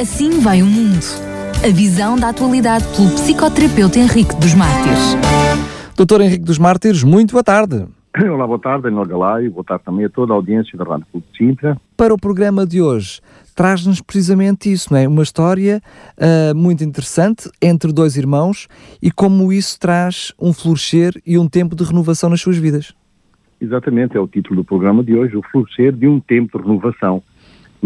Assim vai o mundo. A visão da atualidade pelo psicoterapeuta Henrique dos Mártires. Doutor Henrique dos Mártires, muito boa tarde. Olá, boa tarde, Daniel Galay, boa tarde também a toda a audiência da Rádio Clube de Sintra. Para o programa de hoje, traz-nos precisamente isso, não é? Uma história uh, muito interessante entre dois irmãos e como isso traz um florescer e um tempo de renovação nas suas vidas. Exatamente, é o título do programa de hoje, o florescer de um tempo de renovação.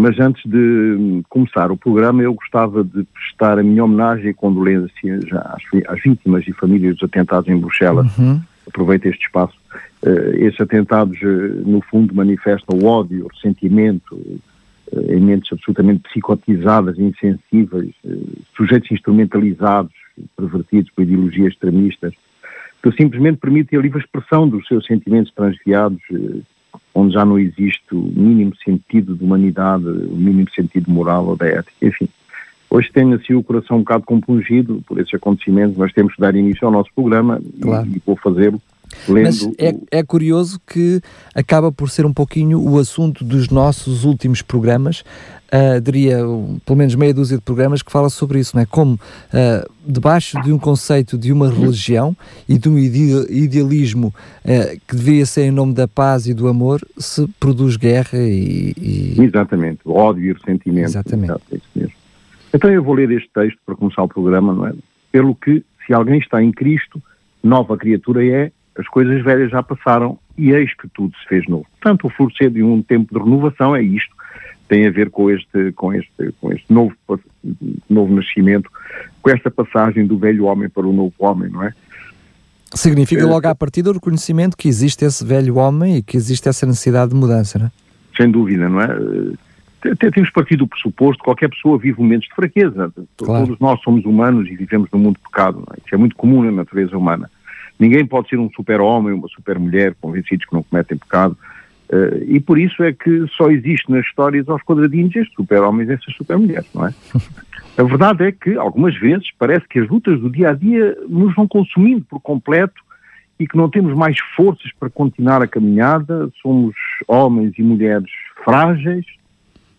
Mas antes de começar o programa, eu gostava de prestar a minha homenagem e condolências às, às vítimas e famílias dos atentados em Bruxelas. Uhum. Aproveito este espaço. Uh, estes atentados, uh, no fundo, manifestam o ódio, o ressentimento, uh, em mentes absolutamente psicotizadas, insensíveis, sujeitos instrumentalizados, pervertidos por ideologias extremistas, que simplesmente permitem a livre expressão dos seus sentimentos transviados, eh, onde já não existe o mínimo sentido de humanidade, o mínimo sentido moral ou da ética. Enfim, hoje tenho assim o coração um bocado compungido por esses acontecimentos, mas temos que dar início ao nosso programa claro. e, e vou fazê-lo mas é, é, curioso que acaba por ser um pouquinho o assunto dos nossos últimos programas, uh, diria pelo menos meia dúzia de programas que fala sobre isso, não é? Como uh, debaixo de um conceito de uma religião e de um idealismo uh, que devia ser em nome da paz e do amor, se produz guerra e... e... Exatamente, ódio e ressentimento. Exatamente. É então eu vou ler este texto para começar o programa, não é? Pelo que, se alguém está em Cristo, nova criatura é, as coisas velhas já passaram e eis que tudo se fez novo. Portanto, o florescer de um tempo de renovação é isto, tem a ver com este, com este, com este novo, novo nascimento, com esta passagem do velho homem para o novo homem, não é? Significa é, logo à partida o reconhecimento que existe esse velho homem e que existe essa necessidade de mudança, não é? Sem dúvida, não é? Até temos partido do pressuposto que qualquer pessoa vive momentos de fraqueza. Claro. Todos nós somos humanos e vivemos num mundo de pecado. É? Isso é muito comum na natureza humana. Ninguém pode ser um super-homem, uma super-mulher, convencidos que não cometem pecado. Uh, e por isso é que só existe nas histórias aos quadradinhos estes super-homens e essas super-mulheres, não é? A verdade é que, algumas vezes, parece que as lutas do dia a dia nos vão consumindo por completo e que não temos mais forças para continuar a caminhada, somos homens e mulheres frágeis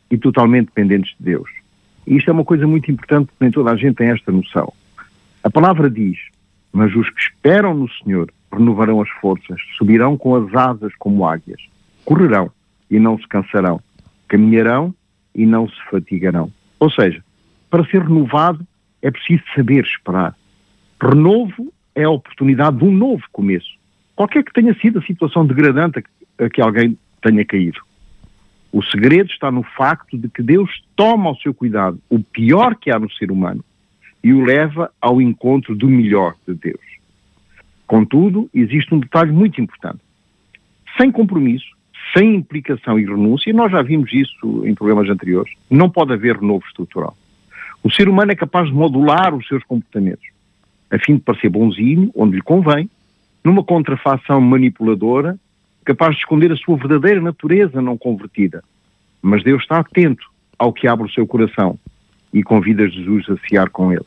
e totalmente dependentes de Deus. E isto é uma coisa muito importante, nem toda a gente tem esta noção. A palavra diz: mas os que esperam no Senhor renovarão as forças, subirão com as asas como águias, correrão e não se cansarão, caminharão e não se fatigarão. Ou seja, para ser renovado é preciso saber esperar. Renovo é a oportunidade de um novo começo, qualquer que tenha sido a situação degradante a que alguém tenha caído. O segredo está no facto de que Deus toma ao seu cuidado o pior que há no ser humano e o leva ao encontro do melhor de Deus. Contudo, existe um detalhe muito importante. Sem compromisso, sem implicação e renúncia, nós já vimos isso em programas anteriores, não pode haver renovo estrutural. O ser humano é capaz de modular os seus comportamentos, a fim de parecer bonzinho, onde lhe convém, numa contrafação manipuladora, capaz de esconder a sua verdadeira natureza não convertida. Mas Deus está atento ao que abre o seu coração e convida Jesus a fiar com ele.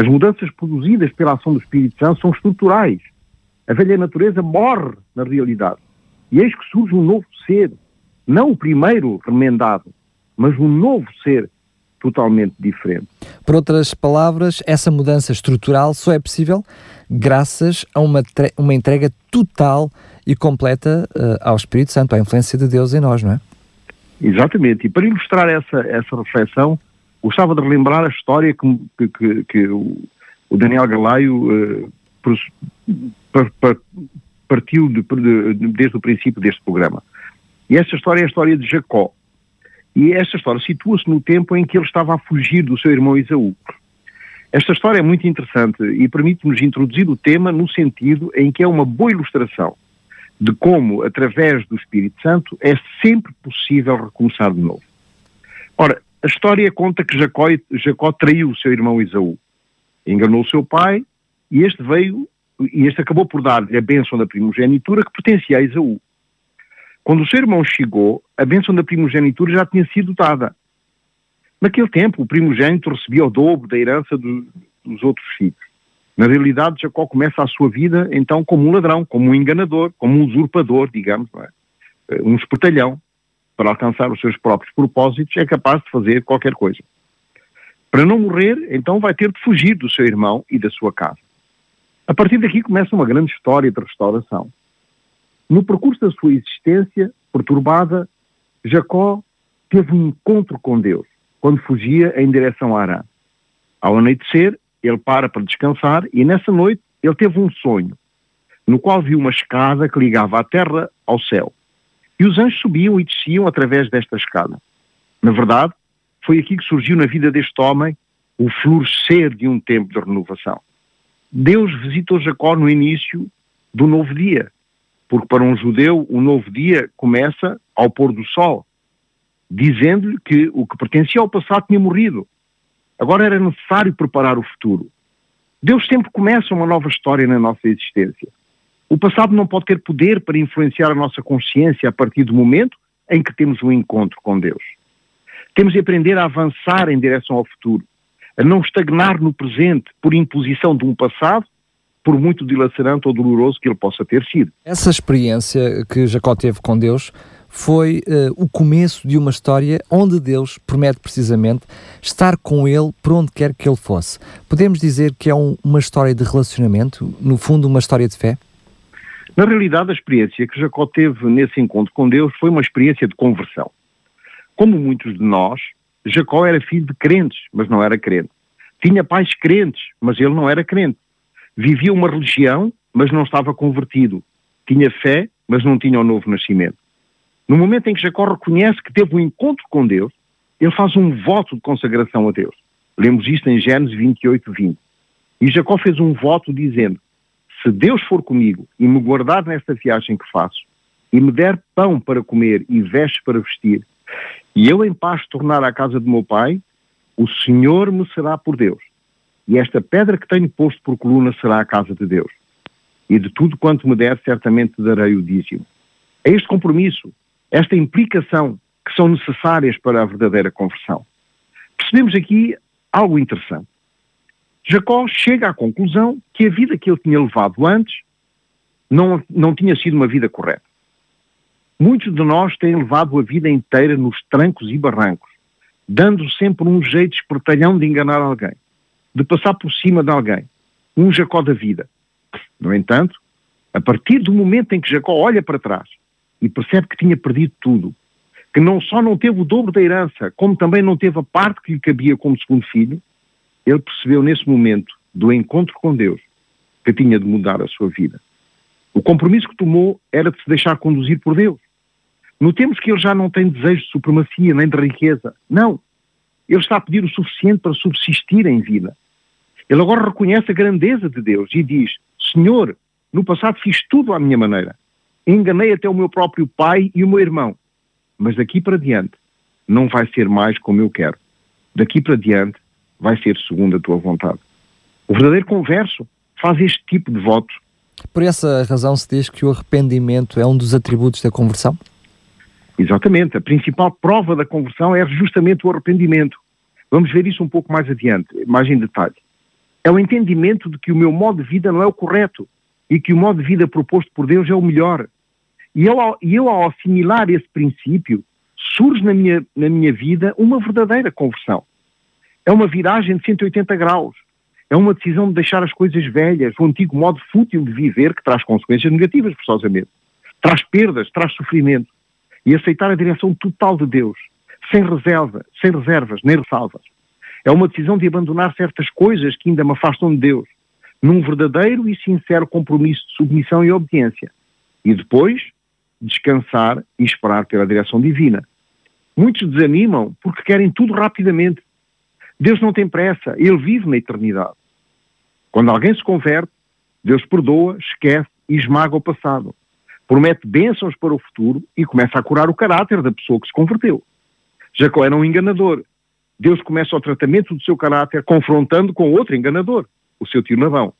As mudanças produzidas pela ação do Espírito Santo são estruturais. A velha natureza morre na realidade. E eis que surge um novo ser, não o primeiro remendado, mas um novo ser totalmente diferente. Por outras palavras, essa mudança estrutural só é possível graças a uma, uma entrega total e completa uh, ao Espírito Santo, à influência de Deus em nós, não é? Exatamente. E para ilustrar essa, essa reflexão, gostava de relembrar a história que, que, que o, Daniel Galaio uh, partiu de, de, desde o princípio deste programa. E esta história é a história de Jacó. E esta história situa-se no tempo em que ele estava a fugir do seu irmão Isaú. Esta história é muito interessante e permite-nos introduzir o tema no sentido em que é uma boa ilustração de como, através do Espírito Santo, é sempre possível recomeçar de novo. Ora, a história conta que Jacó, Jacó traiu o seu irmão Isaú. Enganou o seu pai e este veio, e este acabou por dar-lhe a bênção da primogenitura que pertencia a Isaú. Quando o seu irmão chegou, a bênção da primogenitura já tinha sido dada. Naquele tempo, o primogênito recebia o dobro da herança do, dos outros filhos. Na realidade, Jacó começa a sua vida, então, como um ladrão, como um enganador, como um usurpador, digamos, é? um espertalhão para alcançar os seus próprios propósitos, é capaz de fazer qualquer coisa. Para não morrer, então vai ter de fugir do seu irmão e da sua casa. A partir daqui começa uma grande história de restauração. No percurso da sua existência perturbada, Jacó teve um encontro com Deus quando fugia em direção a Arã. Ao anoitecer, ele para para descansar e nessa noite ele teve um sonho, no qual viu uma escada que ligava a terra ao céu. E os anjos subiam e desciam através desta escada. Na verdade, foi aqui que surgiu na vida deste homem o florescer de um tempo de renovação. Deus visitou Jacó no início do novo dia, porque para um judeu o novo dia começa ao pôr do sol, dizendo-lhe que o que pertencia ao passado tinha morrido. Agora era necessário preparar o futuro. Deus sempre começa uma nova história na nossa existência. O passado não pode ter poder para influenciar a nossa consciência a partir do momento em que temos um encontro com Deus. Temos de aprender a avançar em direção ao futuro, a não estagnar no presente por imposição de um passado, por muito dilacerante ou doloroso que ele possa ter sido. Essa experiência que Jacó teve com Deus foi uh, o começo de uma história onde Deus promete precisamente estar com ele por onde quer que ele fosse. Podemos dizer que é um, uma história de relacionamento, no fundo, uma história de fé? Na realidade, a experiência que Jacó teve nesse encontro com Deus foi uma experiência de conversão. Como muitos de nós, Jacó era filho de crentes, mas não era crente. Tinha pais crentes, mas ele não era crente. Vivia uma religião, mas não estava convertido. Tinha fé, mas não tinha o novo nascimento. No momento em que Jacó reconhece que teve um encontro com Deus, ele faz um voto de consagração a Deus. Lemos isto em Gênesis 28, 20. E Jacó fez um voto dizendo: se Deus for comigo e me guardar nesta viagem que faço, e me der pão para comer e vestes para vestir, e eu em paz tornar à casa de meu pai, o Senhor me será por Deus. E esta pedra que tenho posto por coluna será a casa de Deus. E de tudo quanto me der, certamente darei o dízimo. É este compromisso, esta implicação que são necessárias para a verdadeira conversão. Percebemos aqui algo interessante. Jacó chega à conclusão que a vida que ele tinha levado antes não, não tinha sido uma vida correta. Muitos de nós têm levado a vida inteira nos trancos e barrancos, dando sempre um jeito espertalhão de enganar alguém, de passar por cima de alguém, um Jacó da vida. No entanto, a partir do momento em que Jacó olha para trás e percebe que tinha perdido tudo, que não só não teve o dobro da herança, como também não teve a parte que lhe cabia como segundo filho, ele percebeu nesse momento do encontro com Deus que tinha de mudar a sua vida. O compromisso que tomou era de se deixar conduzir por Deus. Notemos que ele já não tem desejo de supremacia nem de riqueza. Não. Ele está a pedir o suficiente para subsistir em vida. Ele agora reconhece a grandeza de Deus e diz: Senhor, no passado fiz tudo à minha maneira. Enganei até o meu próprio pai e o meu irmão. Mas daqui para diante não vai ser mais como eu quero. Daqui para diante vai ser segundo a tua vontade. O verdadeiro converso faz este tipo de votos. Por essa razão se diz que o arrependimento é um dos atributos da conversão? Exatamente. A principal prova da conversão é justamente o arrependimento. Vamos ver isso um pouco mais adiante, mais em detalhe. É o entendimento de que o meu modo de vida não é o correto e que o modo de vida proposto por Deus é o melhor. E eu, e eu ao assimilar esse princípio, surge na minha, na minha vida uma verdadeira conversão. É uma viragem de 180 graus. É uma decisão de deixar as coisas velhas, o antigo modo fútil de viver que traz consequências negativas, forçosamente. Traz perdas, traz sofrimento. E aceitar a direção total de Deus, sem reserva, sem reservas, nem ressalvas. É uma decisão de abandonar certas coisas que ainda me afastam de Deus, num verdadeiro e sincero compromisso de submissão e obediência. E depois, descansar e esperar pela direção divina. Muitos desanimam porque querem tudo rapidamente, Deus não tem pressa, Ele vive na eternidade. Quando alguém se converte, Deus perdoa, esquece e esmaga o passado. Promete bênçãos para o futuro e começa a curar o caráter da pessoa que se converteu. Jacó era um enganador. Deus começa o tratamento do seu caráter confrontando com outro enganador, o seu tio Navão.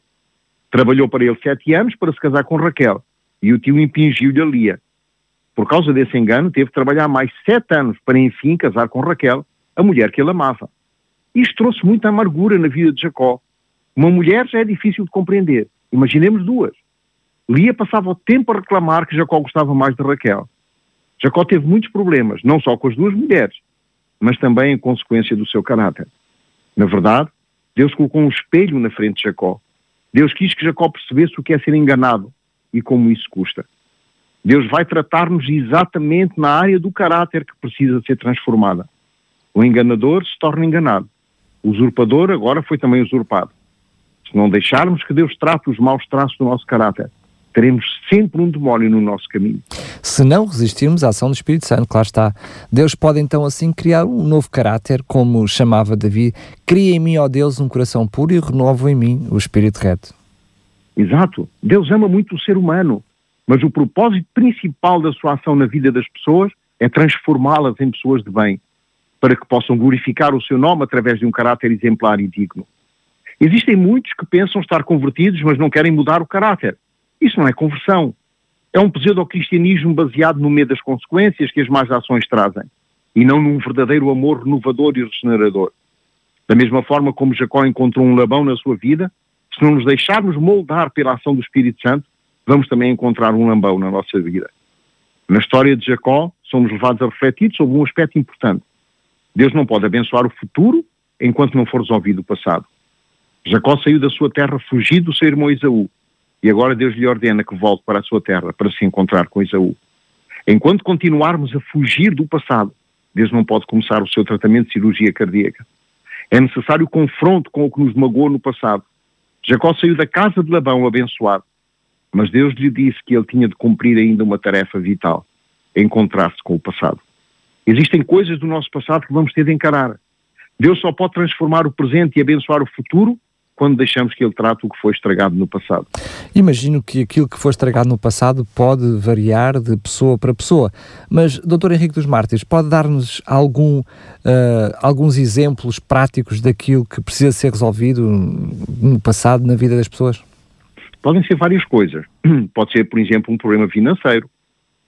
Trabalhou para ele sete anos para se casar com Raquel e o tio impingiu-lhe a Lia. Por causa desse engano, teve de trabalhar mais sete anos para enfim casar com Raquel, a mulher que ele amava. Isto trouxe muita amargura na vida de Jacó. Uma mulher já é difícil de compreender. Imaginemos duas. Lia passava o tempo a reclamar que Jacó gostava mais de Raquel. Jacó teve muitos problemas, não só com as duas mulheres, mas também em consequência do seu caráter. Na verdade, Deus colocou um espelho na frente de Jacó. Deus quis que Jacó percebesse o que é ser enganado e como isso custa. Deus vai tratar-nos exatamente na área do caráter que precisa ser transformada. O enganador se torna enganado. O usurpador agora foi também usurpado. Se não deixarmos que Deus trate os maus traços do nosso caráter, teremos sempre um demónio no nosso caminho. Se não resistirmos à ação do Espírito Santo, claro está. Deus pode então assim criar um novo caráter, como chamava Davi, cria em mim, ó Deus, um coração puro e renovo em mim o espírito reto. Exato. Deus ama muito o ser humano, mas o propósito principal da sua ação na vida das pessoas é transformá-las em pessoas de bem, para que possam glorificar o seu nome através de um caráter exemplar e digno. Existem muitos que pensam estar convertidos, mas não querem mudar o caráter. Isso não é conversão. É um pseudo-cristianismo baseado no medo das consequências que as más ações trazem, e não num verdadeiro amor renovador e regenerador. Da mesma forma como Jacó encontrou um Labão na sua vida, se não nos deixarmos moldar pela ação do Espírito Santo, vamos também encontrar um Lambão na nossa vida. Na história de Jacó, somos levados a refletir sobre um aspecto importante. Deus não pode abençoar o futuro enquanto não for resolvido o passado. Jacó saiu da sua terra fugido do seu irmão Esaú, e agora Deus lhe ordena que volte para a sua terra para se encontrar com Esaú. Enquanto continuarmos a fugir do passado, Deus não pode começar o seu tratamento de cirurgia cardíaca. É necessário confronto com o que nos magoou no passado. Jacó saiu da casa de Labão abençoado, mas Deus lhe disse que ele tinha de cumprir ainda uma tarefa vital, encontrar-se com o passado. Existem coisas do nosso passado que vamos ter de encarar. Deus só pode transformar o presente e abençoar o futuro quando deixamos que ele trate o que foi estragado no passado. Imagino que aquilo que foi estragado no passado pode variar de pessoa para pessoa, mas, Dr. Henrique dos Mártires, pode dar-nos algum, uh, alguns exemplos práticos daquilo que precisa ser resolvido no passado na vida das pessoas? Podem ser várias coisas. Pode ser, por exemplo, um problema financeiro,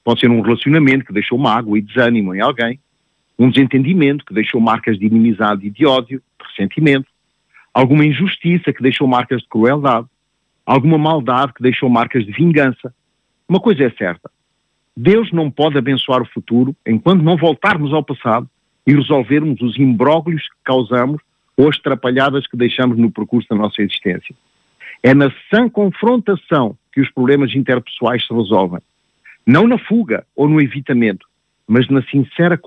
pode ser um relacionamento que deixou mágoa e desânimo em alguém, um desentendimento que deixou marcas de inimizade e de ódio, de ressentimento, alguma injustiça que deixou marcas de crueldade, alguma maldade que deixou marcas de vingança. Uma coisa é certa: Deus não pode abençoar o futuro enquanto não voltarmos ao passado e resolvermos os imbróglios que causamos ou as trapalhadas que deixamos no percurso da nossa existência. É na sã confrontação que os problemas interpessoais se resolvem. Não na fuga ou no evitamento, mas na sincera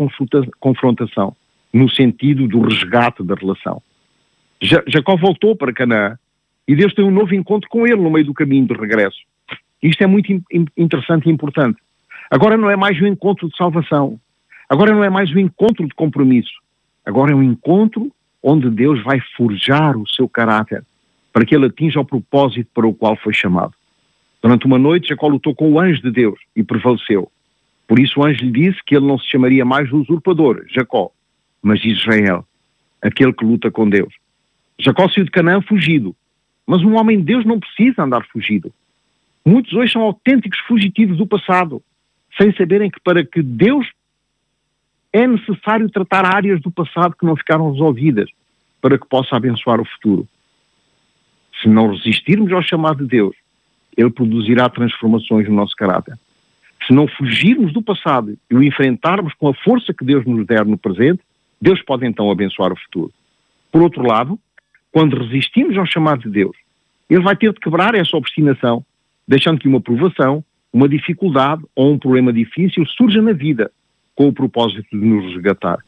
confrontação, no sentido do resgate da relação. Jacó voltou para Canaã e Deus tem um novo encontro com ele no meio do caminho de regresso. Isto é muito interessante e importante. Agora não é mais um encontro de salvação. Agora não é mais um encontro de compromisso. Agora é um encontro onde Deus vai forjar o seu caráter para que ele atinja o propósito para o qual foi chamado. Durante uma noite, Jacó lutou com o anjo de Deus e prevaleceu. Por isso o anjo lhe disse que ele não se chamaria mais usurpador, Jacó, mas Israel, aquele que luta com Deus. Jacó saiu de Canaã fugido. Mas um homem de Deus não precisa andar fugido. Muitos hoje são autênticos fugitivos do passado, sem saberem que para que Deus é necessário tratar áreas do passado que não ficaram resolvidas para que possa abençoar o futuro. Se não resistirmos ao chamado de Deus, Ele produzirá transformações no nosso caráter. Se não fugirmos do passado e o enfrentarmos com a força que Deus nos der no presente, Deus pode então abençoar o futuro. Por outro lado, quando resistimos ao chamado de Deus, ele vai ter de quebrar essa obstinação, deixando que uma provação, uma dificuldade ou um problema difícil surja na vida com o propósito de nos resgatar.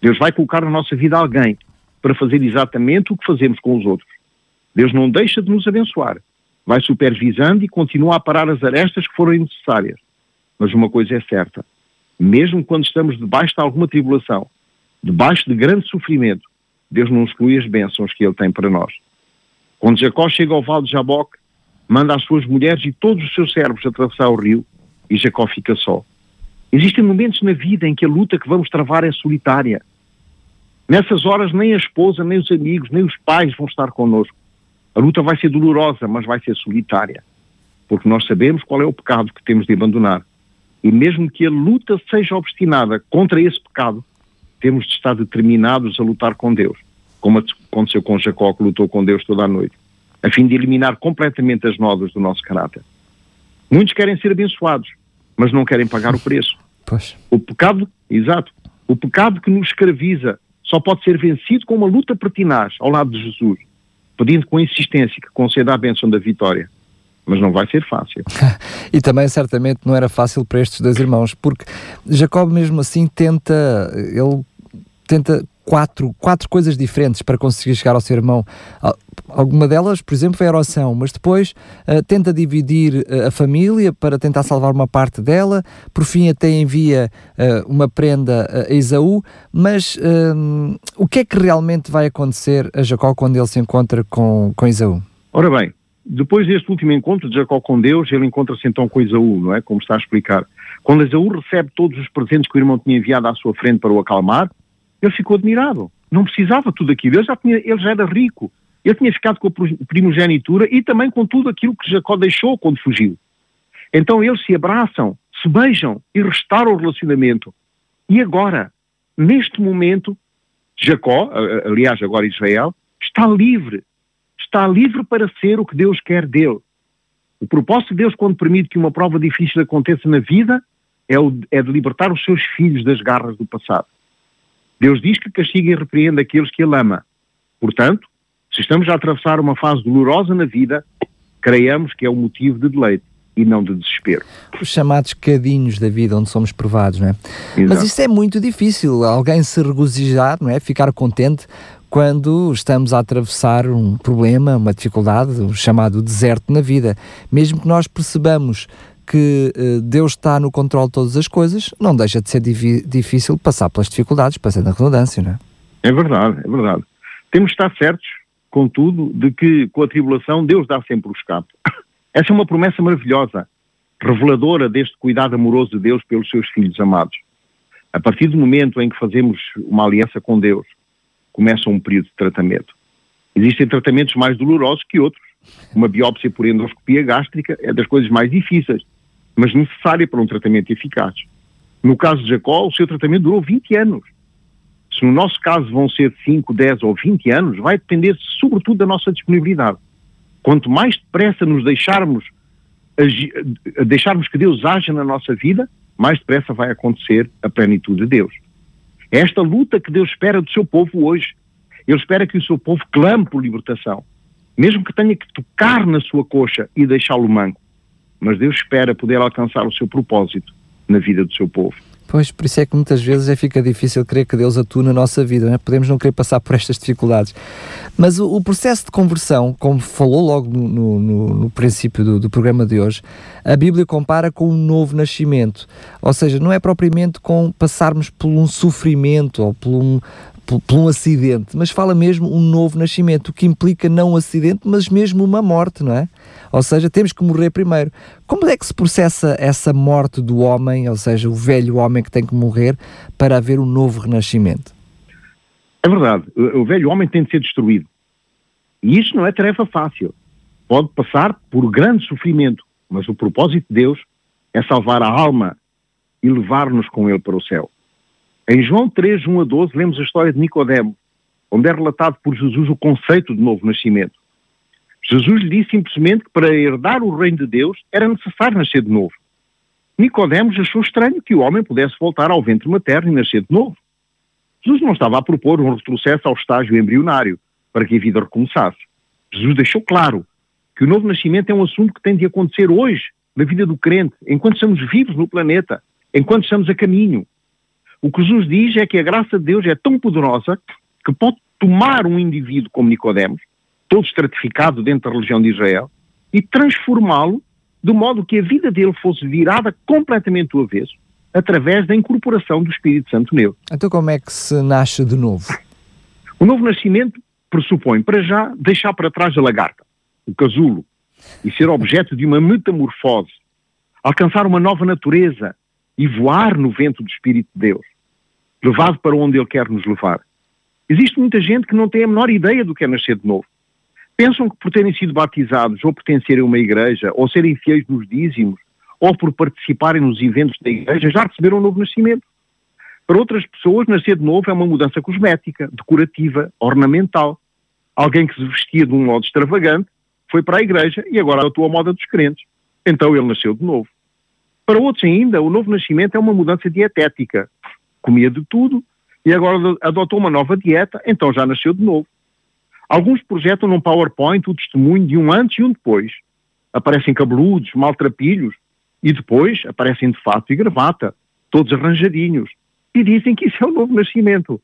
Deus vai colocar na nossa vida alguém para fazer exatamente o que fazemos com os outros. Deus não deixa de nos abençoar, vai supervisando e continua a parar as arestas que forem necessárias. Mas uma coisa é certa: mesmo quando estamos debaixo de alguma tribulação, debaixo de grande sofrimento, Deus não exclui as bênçãos que Ele tem para nós. Quando Jacó chega ao vale de Jaboque, manda as suas mulheres e todos os seus servos atravessar o rio e Jacó fica só. Existem momentos na vida em que a luta que vamos travar é solitária. Nessas horas nem a esposa, nem os amigos, nem os pais vão estar connosco. A luta vai ser dolorosa, mas vai ser solitária. Porque nós sabemos qual é o pecado que temos de abandonar. E mesmo que a luta seja obstinada contra esse pecado, temos de estar determinados a lutar com Deus, como aconteceu com Jacó, que lutou com Deus toda a noite, a fim de eliminar completamente as nodas do nosso caráter. Muitos querem ser abençoados, mas não querem pagar o preço. Pois. O pecado, exato, o pecado que nos escraviza só pode ser vencido com uma luta pertinaz ao lado de Jesus, pedindo com insistência que conceda a bênção da vitória. Mas não vai ser fácil. e também certamente não era fácil para estes dois irmãos, porque Jacob mesmo assim tenta, ele tenta quatro, quatro coisas diferentes para conseguir chegar ao seu irmão. Alguma delas, por exemplo, foi a oração, mas depois uh, tenta dividir uh, a família para tentar salvar uma parte dela, por fim até envia uh, uma prenda a Esaú, mas o que é que realmente vai acontecer a Jacó quando ele se encontra com, com Esaú? Ora bem, depois deste último encontro de Jacó com Deus, ele encontra-se então com Esaú, não é? Como está a explicar. Quando Esaú recebe todos os presentes que o irmão tinha enviado à sua frente para o acalmar, ele ficou admirado. Não precisava tudo aquilo. Ele já, tinha, ele já era rico. Ele tinha ficado com a primogenitura e também com tudo aquilo que Jacó deixou quando fugiu. Então eles se abraçam, se beijam e restauram o relacionamento. E agora, neste momento, Jacó, aliás, agora Israel, está livre. Está livre para ser o que Deus quer dele. O propósito de Deus, quando permite que uma prova difícil aconteça na vida, é, o, é de libertar os seus filhos das garras do passado. Deus diz que castiga e repreende aqueles que Ele ama. Portanto, se estamos a atravessar uma fase dolorosa na vida, creiamos que é um motivo de deleite e não de desespero. Os chamados cadinhos da vida onde somos provados, não é? Exato. Mas isso é muito difícil, alguém se regozijar, não é? Ficar contente quando estamos a atravessar um problema, uma dificuldade, o chamado deserto na vida. Mesmo que nós percebamos que uh, Deus está no controle de todas as coisas, não deixa de ser difícil passar pelas dificuldades, passando a redundância, não é? É verdade, é verdade. Temos de estar certos, contudo, de que com a tribulação Deus dá sempre o escape. Essa é uma promessa maravilhosa, reveladora deste cuidado amoroso de Deus pelos seus filhos amados. A partir do momento em que fazemos uma aliança com Deus, começa um período de tratamento. Existem tratamentos mais dolorosos que outros. Uma biópsia por endoscopia gástrica é das coisas mais difíceis, mas necessária para um tratamento eficaz. No caso de Jacó, o seu tratamento durou 20 anos. Se no nosso caso vão ser 5, 10 ou 20 anos, vai depender sobretudo da nossa disponibilidade. Quanto mais depressa nos deixarmos, deixarmos que Deus haja na nossa vida, mais depressa vai acontecer a plenitude de Deus. É esta luta que Deus espera do seu povo hoje. Ele espera que o seu povo clame por libertação, mesmo que tenha que tocar na sua coxa e deixá-lo manco mas Deus espera poder alcançar o seu propósito na vida do seu povo. Pois, por isso é que muitas vezes é, fica difícil crer que Deus atua na nossa vida, não é? podemos não querer passar por estas dificuldades. Mas o, o processo de conversão, como falou logo no, no, no princípio do, do, programa de hoje, a Bíblia compara com um novo nascimento. Ou seja, não é propriamente com passarmos por um sofrimento ou por um, por, um acidente, mas fala mesmo um novo nascimento, o que implica não um acidente, mas mesmo uma morte, não é? Ou seja, temos que morrer primeiro. Como é que se processa essa morte do homem, ou seja, o velho homem que tem que morrer, para haver um novo renascimento? É verdade. O velho homem tem de ser destruído. E isso não é tarefa fácil. Pode passar por grande sofrimento, mas o propósito de Deus é salvar a alma e levar-nos com ele para o céu. Em João 3, 1 a 12, lemos a história de Nicodemo, onde é relatado por Jesus o conceito de novo nascimento. Jesus lhe disse simplesmente que para herdar o reino de Deus era necessário nascer de novo. Nicodemos achou estranho que o homem pudesse voltar ao ventre materno e nascer de novo. Jesus não estava a propor um retrocesso ao estágio embrionário para que a vida recomeçasse. Jesus deixou claro que o novo nascimento é um assunto que tem de acontecer hoje, na vida do crente, enquanto estamos vivos no planeta, enquanto estamos a caminho. O que Jesus diz é que a graça de Deus é tão poderosa que pode tomar um indivíduo como Nicodemos todo estratificado dentro da religião de Israel, e transformá-lo de modo que a vida dele fosse virada completamente do avesso, através da incorporação do Espírito Santo nele. Então como é que se nasce de novo? O novo nascimento pressupõe, para já, deixar para trás a lagarta, o casulo, e ser objeto de uma metamorfose, alcançar uma nova natureza e voar no vento do Espírito de Deus, levado para onde Ele quer nos levar. Existe muita gente que não tem a menor ideia do que é nascer de novo pensam que por terem sido batizados ou pertencerem a uma igreja, ou serem fiéis nos dízimos, ou por participarem nos eventos da igreja, já receberam um novo nascimento. Para outras pessoas, nascer de novo é uma mudança cosmética, decorativa, ornamental. Alguém que se vestia de um modo extravagante foi para a igreja e agora atua a moda dos crentes. Então ele nasceu de novo. Para outros ainda, o novo nascimento é uma mudança dietética. Comia de tudo, e agora adotou uma nova dieta, então já nasceu de novo. Alguns projetam num PowerPoint o testemunho de um antes e um depois. Aparecem cabeludos, maltrapilhos, e depois aparecem de fato e gravata, todos arranjadinhos, e dizem que isso é o novo nascimento.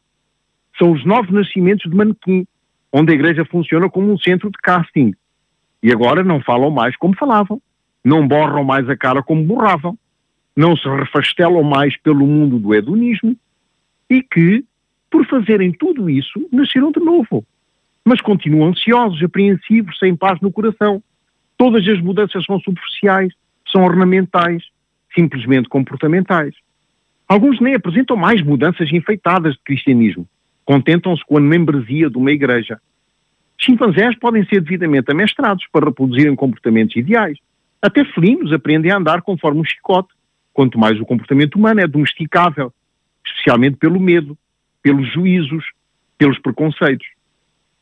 São os novos nascimentos de manequim, onde a igreja funciona como um centro de casting. E agora não falam mais como falavam, não borram mais a cara como borravam, não se refastelam mais pelo mundo do hedonismo, e que, por fazerem tudo isso, nasceram de novo. Mas continuam ansiosos, apreensivos, sem paz no coração. Todas as mudanças são superficiais, são ornamentais, simplesmente comportamentais. Alguns nem apresentam mais mudanças enfeitadas de cristianismo. Contentam-se com a membresia de uma igreja. Chimpanzés podem ser devidamente amestrados para reproduzirem comportamentos ideais. Até felinos aprendem a andar conforme um chicote, quanto mais o comportamento humano é domesticável, especialmente pelo medo, pelos juízos, pelos preconceitos.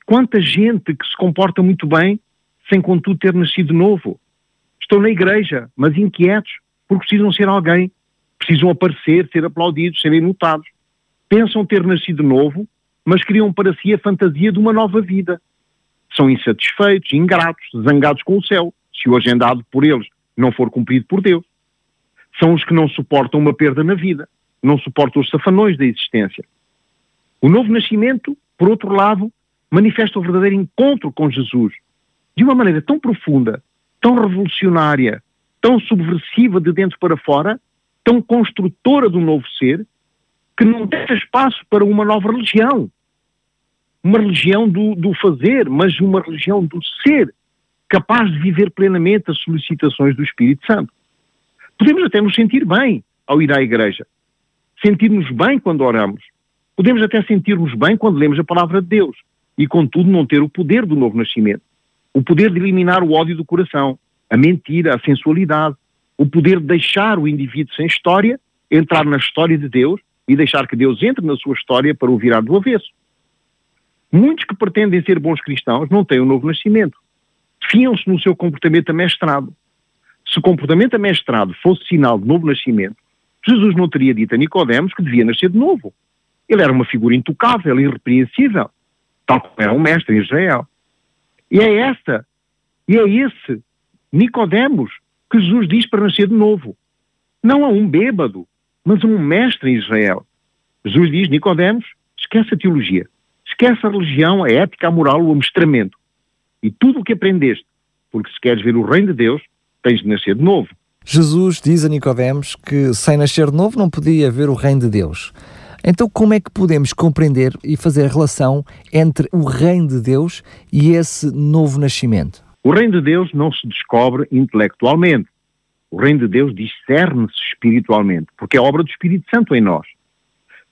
Quanta gente que se comporta muito bem sem contudo ter nascido novo. Estão na igreja, mas inquietos, porque precisam ser alguém, precisam aparecer, ser aplaudidos, serem notados. Pensam ter nascido novo, mas criam para si a fantasia de uma nova vida. São insatisfeitos, ingratos, zangados com o céu, se o agendado por eles não for cumprido por Deus. São os que não suportam uma perda na vida, não suportam os safanões da existência. O novo nascimento, por outro lado, manifesta o verdadeiro encontro com Jesus, de uma maneira tão profunda, tão revolucionária, tão subversiva de dentro para fora, tão construtora do novo ser, que não deixa espaço para uma nova religião. Uma religião do, do fazer, mas uma religião do ser, capaz de viver plenamente as solicitações do Espírito Santo. Podemos até nos sentir bem ao ir à igreja, sentirmos bem quando oramos. Podemos até sentirmos bem quando lemos a palavra de Deus e, contudo, não ter o poder do novo nascimento. O poder de eliminar o ódio do coração, a mentira, a sensualidade, o poder de deixar o indivíduo sem história, entrar na história de Deus e deixar que Deus entre na sua história para o virar do avesso. Muitos que pretendem ser bons cristãos não têm o novo nascimento. Fiam-se no seu comportamento amestrado. Se o comportamento amestrado fosse sinal de novo nascimento, Jesus não teria dito a Nicodemos que devia nascer de novo. Ele era uma figura intocável, irrepreensível, tal como era um mestre em Israel. E é esta, e é esse Nicodemos que Jesus diz para nascer de novo. Não a um bêbado, mas a um mestre em Israel. Jesus diz, Nicodemos, esquece a teologia, esquece a religião, a ética, a moral, o amestramento. E tudo o que aprendeste, porque se queres ver o reino de Deus, tens de nascer de novo. Jesus diz a Nicodemos que sem nascer de novo não podia ver o reino de Deus. Então, como é que podemos compreender e fazer a relação entre o reino de Deus e esse novo nascimento? O reino de Deus não se descobre intelectualmente. O reino de Deus discerne-se espiritualmente, porque é obra do Espírito Santo em nós.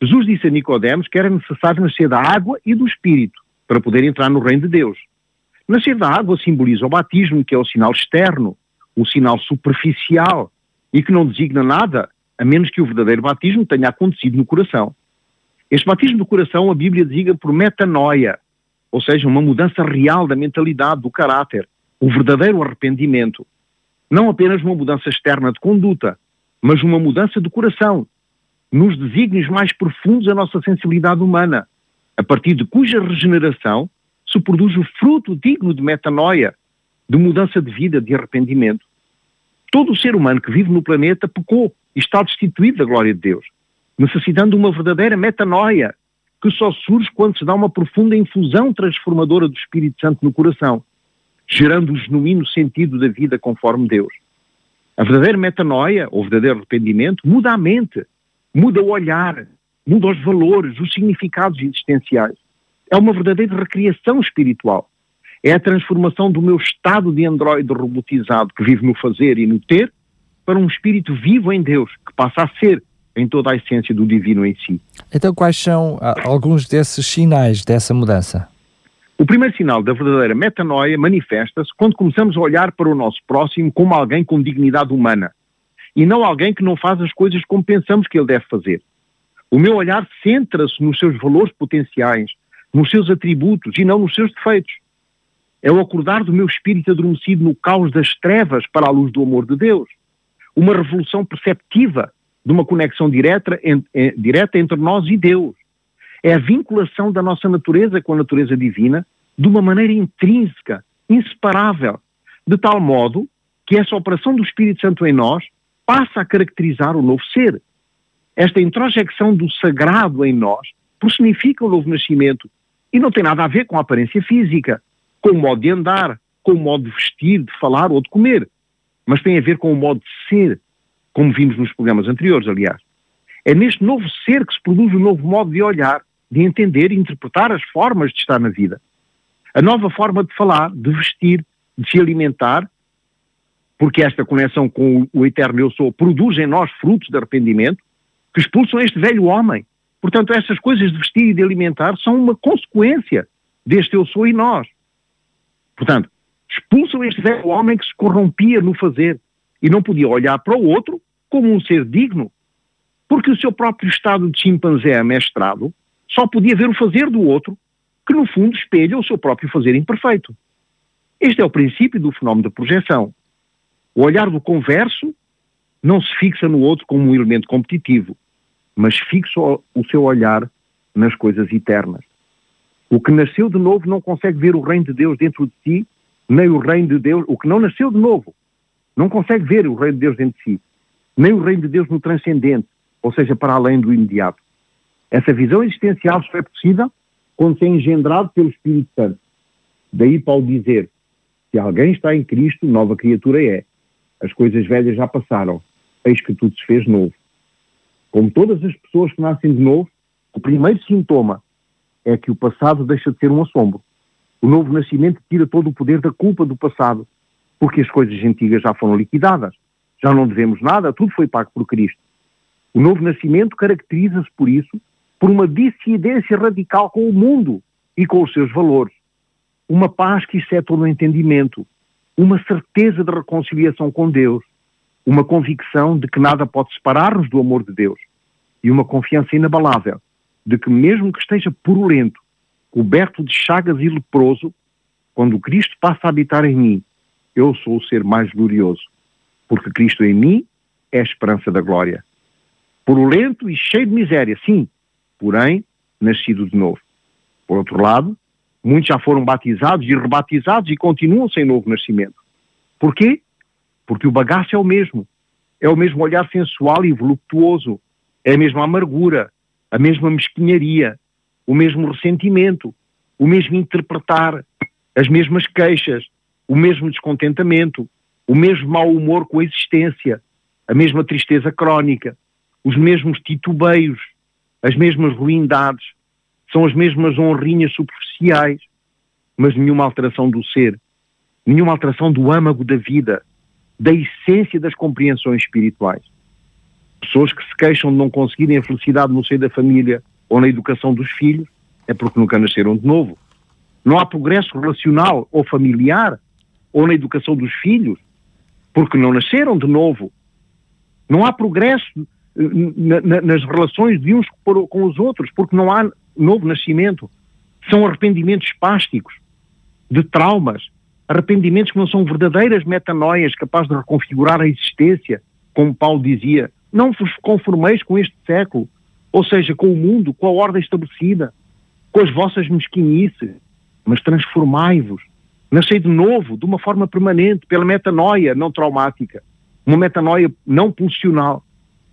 Jesus disse a Nicodemos que era necessário nascer da água e do Espírito para poder entrar no reino de Deus. Nascer da água simboliza o batismo, que é o sinal externo, o sinal superficial e que não designa nada, a menos que o verdadeiro batismo tenha acontecido no coração. Este batismo do coração a Bíblia designa por metanoia, ou seja, uma mudança real da mentalidade, do caráter, o verdadeiro arrependimento. Não apenas uma mudança externa de conduta, mas uma mudança do coração, nos desígnios mais profundos da nossa sensibilidade humana, a partir de cuja regeneração se produz o fruto digno de metanoia, de mudança de vida, de arrependimento. Todo o ser humano que vive no planeta pecou e está destituído da glória de Deus, necessitando uma verdadeira metanoia, que só surge quando se dá uma profunda infusão transformadora do Espírito Santo no coração, gerando o genuíno sentido da vida conforme Deus. A verdadeira metanoia, ou verdadeiro arrependimento, muda a mente, muda o olhar, muda os valores, os significados existenciais. É uma verdadeira recriação espiritual. É a transformação do meu estado de androide robotizado que vive no fazer e no ter para um espírito vivo em Deus, que passa a ser em toda a essência do divino em si. Então, quais são ah, alguns desses sinais dessa mudança? O primeiro sinal da verdadeira metanoia manifesta-se quando começamos a olhar para o nosso próximo como alguém com dignidade humana e não alguém que não faz as coisas como pensamos que ele deve fazer. O meu olhar centra-se nos seus valores potenciais, nos seus atributos e não nos seus defeitos. É o acordar do meu espírito adormecido no caos das trevas para a luz do amor de Deus. Uma revolução perceptiva de uma conexão direta, en, en, direta entre nós e Deus. É a vinculação da nossa natureza com a natureza divina de uma maneira intrínseca, inseparável, de tal modo que essa operação do Espírito Santo em nós passa a caracterizar o novo ser. Esta introjecção do sagrado em nós personifica o novo nascimento e não tem nada a ver com a aparência física, com o modo de andar, com o modo de vestir, de falar ou de comer, mas tem a ver com o modo de ser, como vimos nos programas anteriores, aliás. É neste novo ser que se produz o novo modo de olhar, de entender e interpretar as formas de estar na vida. A nova forma de falar, de vestir, de se alimentar, porque esta conexão com o eterno eu sou produz em nós frutos de arrependimento que expulsam este velho homem. Portanto, essas coisas de vestir e de alimentar são uma consequência deste eu sou e nós. Portanto, expulsam este velho homem que se corrompia no fazer e não podia olhar para o outro como um ser digno, porque o seu próprio estado de chimpanzé amestrado só podia ver o fazer do outro, que no fundo espelha o seu próprio fazer imperfeito. Este é o princípio do fenómeno da projeção. O olhar do converso não se fixa no outro como um elemento competitivo, mas fixa o seu olhar nas coisas eternas. O que nasceu de novo não consegue ver o reino de Deus dentro de si, nem o reino de Deus, o que não nasceu de novo, não consegue ver o reino de Deus dentro de si, nem o reino de Deus no transcendente, ou seja, para além do imediato. Essa visão existencial só é possível quando se é engendrado pelo Espírito Santo. Daí Paulo dizer, se alguém está em Cristo, nova criatura é. As coisas velhas já passaram, eis que tudo se fez novo. Como todas as pessoas que nascem de novo, o primeiro sintoma é que o passado deixa de ser um assombro. O novo nascimento tira todo o poder da culpa do passado, porque as coisas antigas já foram liquidadas. Já não devemos nada, tudo foi pago por Cristo. O novo nascimento caracteriza-se por isso por uma dissidência radical com o mundo e com os seus valores. Uma paz que excede todo o entendimento, uma certeza de reconciliação com Deus, uma convicção de que nada pode separar-nos do amor de Deus e uma confiança inabalável de que, mesmo que esteja purulento, coberto de chagas e leproso, quando Cristo passa a habitar em mim, eu sou o ser mais glorioso, porque Cristo em mim é a esperança da glória. Purulento e cheio de miséria, sim, porém nascido de novo. Por outro lado, muitos já foram batizados e rebatizados e continuam sem novo nascimento. Porquê? Porque o bagaço é o mesmo. É o mesmo olhar sensual e voluptuoso. É a mesma amargura, a mesma mesquinharia, o mesmo ressentimento, o mesmo interpretar, as mesmas queixas, o mesmo descontentamento, o mesmo mau humor com a existência, a mesma tristeza crónica, os mesmos titubeios, as mesmas ruindades, são as mesmas honrinhas superficiais, mas nenhuma alteração do ser, nenhuma alteração do âmago da vida, da essência das compreensões espirituais. Pessoas que se queixam de não conseguirem a felicidade no seio da família ou na educação dos filhos, é porque nunca nasceram de novo. Não há progresso relacional ou familiar ou na educação dos filhos, porque não nasceram de novo. Não há progresso na, nas relações de uns com os outros, porque não há novo nascimento. São arrependimentos espásticos, de traumas, arrependimentos que não são verdadeiras metanoias capazes de reconfigurar a existência, como Paulo dizia. Não vos conformeis com este século, ou seja, com o mundo, com a ordem estabelecida, com as vossas mesquinices, mas transformai-vos. Nascei de novo, de uma forma permanente, pela metanoia não traumática, uma metanoia não pulsional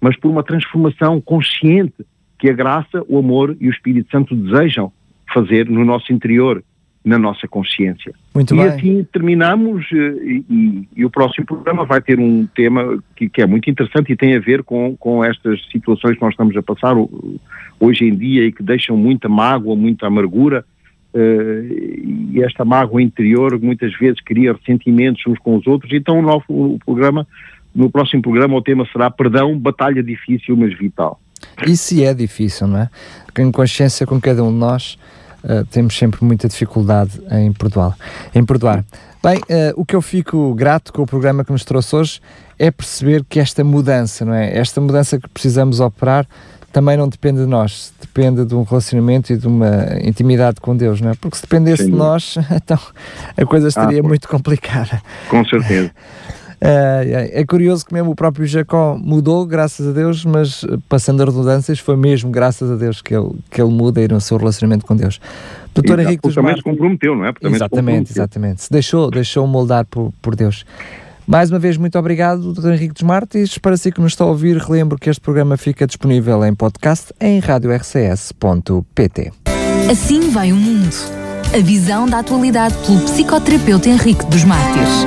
mas por uma transformação consciente que a graça, o amor e o Espírito Santo desejam fazer no nosso interior, na nossa consciência. Muito e bem. assim terminamos eh, e, e, e, o próximo programa vai ter um tema que, que, é muito interessante e tem a ver com, com estas situações que nós estamos a passar hoje em dia e que deixam muita mágoa, muita amargura uh, e esta mágoa interior muitas vezes cria ressentimentos uns com os outros. Então o novo o programa no próximo programa o tema será Perdão, batalha difícil, mas vital. Isso é difícil, não é? Em consciência com cada um de nós, uh, temos sempre muita dificuldade em perdoar. Em perdoar. Bem, uh, o que eu fico grato com o programa que nos trouxe hoje é perceber que esta mudança, não é? Esta mudança que precisamos operar também não depende de nós, depende de um relacionamento e de uma intimidade com Deus, não é? Porque se dependesse Sim. de nós, então a coisa estaria ah, muito complicada. Com certeza. É curioso que mesmo o próprio Jacó mudou, graças a Deus, mas passando a redundâncias, foi mesmo graças a Deus que ele, que ele muda e no seu relacionamento com Deus. Doutor Henrique dos também se comprometeu, não é? Porque exatamente, se exatamente. Se deixou, deixou moldar por, por Deus. Mais uma vez, muito obrigado, Dr. Henrique dos Martins. Para si que nos está a ouvir, relembro que este programa fica disponível em podcast em radiorcs.pt. Assim vai o mundo. A visão da atualidade pelo psicoterapeuta Henrique dos Mártires.